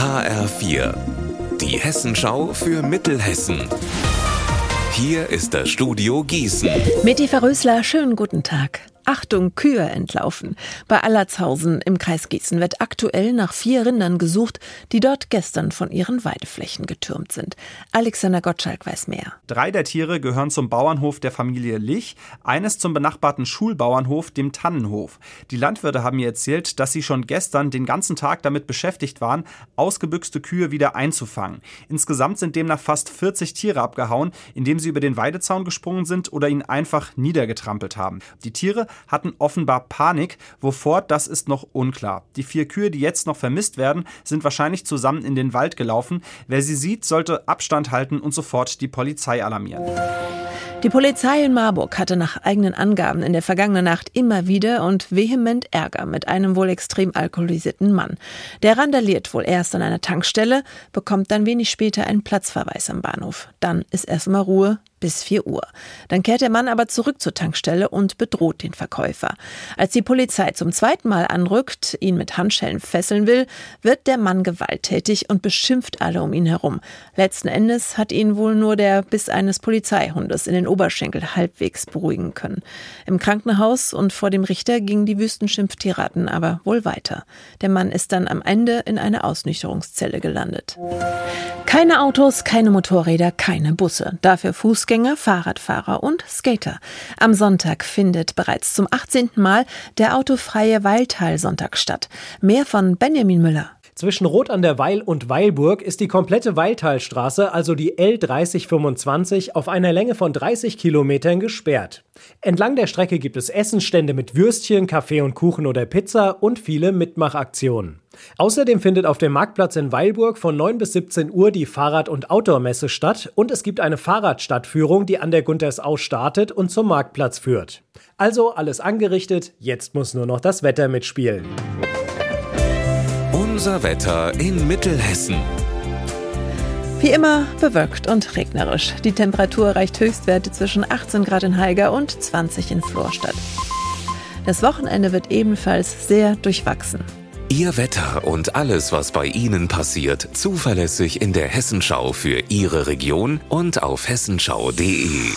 HR4, die Hessenschau für Mittelhessen. Hier ist das Studio Gießen. Meti Verrösler, schönen guten Tag. Achtung, Kühe entlaufen. Bei Allertshausen im Kreis Gießen wird aktuell nach vier Rindern gesucht, die dort gestern von ihren Weideflächen getürmt sind. Alexander Gottschalk weiß mehr. Drei der Tiere gehören zum Bauernhof der Familie Lich, eines zum benachbarten Schulbauernhof, dem Tannenhof. Die Landwirte haben mir erzählt, dass sie schon gestern den ganzen Tag damit beschäftigt waren, ausgebüxte Kühe wieder einzufangen. Insgesamt sind demnach fast 40 Tiere abgehauen, indem sie über den Weidezaun gesprungen sind oder ihn einfach niedergetrampelt haben. Die Tiere hatten offenbar Panik. Wovor, das ist noch unklar. Die vier Kühe, die jetzt noch vermisst werden, sind wahrscheinlich zusammen in den Wald gelaufen. Wer sie sieht, sollte Abstand halten und sofort die Polizei alarmieren. Die Polizei in Marburg hatte nach eigenen Angaben in der vergangenen Nacht immer wieder und vehement Ärger mit einem wohl extrem alkoholisierten Mann. Der randaliert wohl erst an einer Tankstelle, bekommt dann wenig später einen Platzverweis am Bahnhof. Dann ist erstmal Ruhe, bis 4 Uhr. Dann kehrt der Mann aber zurück zur Tankstelle und bedroht den Verkäufer. Als die Polizei zum zweiten Mal anrückt, ihn mit Handschellen fesseln will, wird der Mann gewalttätig und beschimpft alle um ihn herum. Letzten Endes hat ihn wohl nur der Biss eines Polizeihundes in den Oberschenkel halbwegs beruhigen können. Im Krankenhaus und vor dem Richter gingen die Wüstenschimpftiraten aber wohl weiter. Der Mann ist dann am Ende in eine Ausnüchterungszelle gelandet. Keine Autos, keine Motorräder, keine Busse. Dafür Fußgänger Fußgänger, Fahrradfahrer und Skater. Am Sonntag findet bereits zum 18. Mal der autofreie Weiltal-Sonntag statt. Mehr von Benjamin Müller. Zwischen Rot an der Weil und Weilburg ist die komplette Weiltalstraße, also die L3025, auf einer Länge von 30 Kilometern gesperrt. Entlang der Strecke gibt es Essensstände mit Würstchen, Kaffee und Kuchen oder Pizza und viele Mitmachaktionen. Außerdem findet auf dem Marktplatz in Weilburg von 9 bis 17 Uhr die Fahrrad- und Outdoor-Messe statt und es gibt eine Fahrradstadtführung, die an der Guntersau startet und zum Marktplatz führt. Also alles angerichtet, jetzt muss nur noch das Wetter mitspielen. Unser Wetter in Mittelhessen. Wie immer bewölkt und regnerisch. Die Temperatur erreicht Höchstwerte zwischen 18 Grad in Haiger und 20 in Florstadt. Das Wochenende wird ebenfalls sehr durchwachsen. Ihr Wetter und alles, was bei Ihnen passiert, zuverlässig in der Hessenschau für Ihre Region und auf hessenschau.de.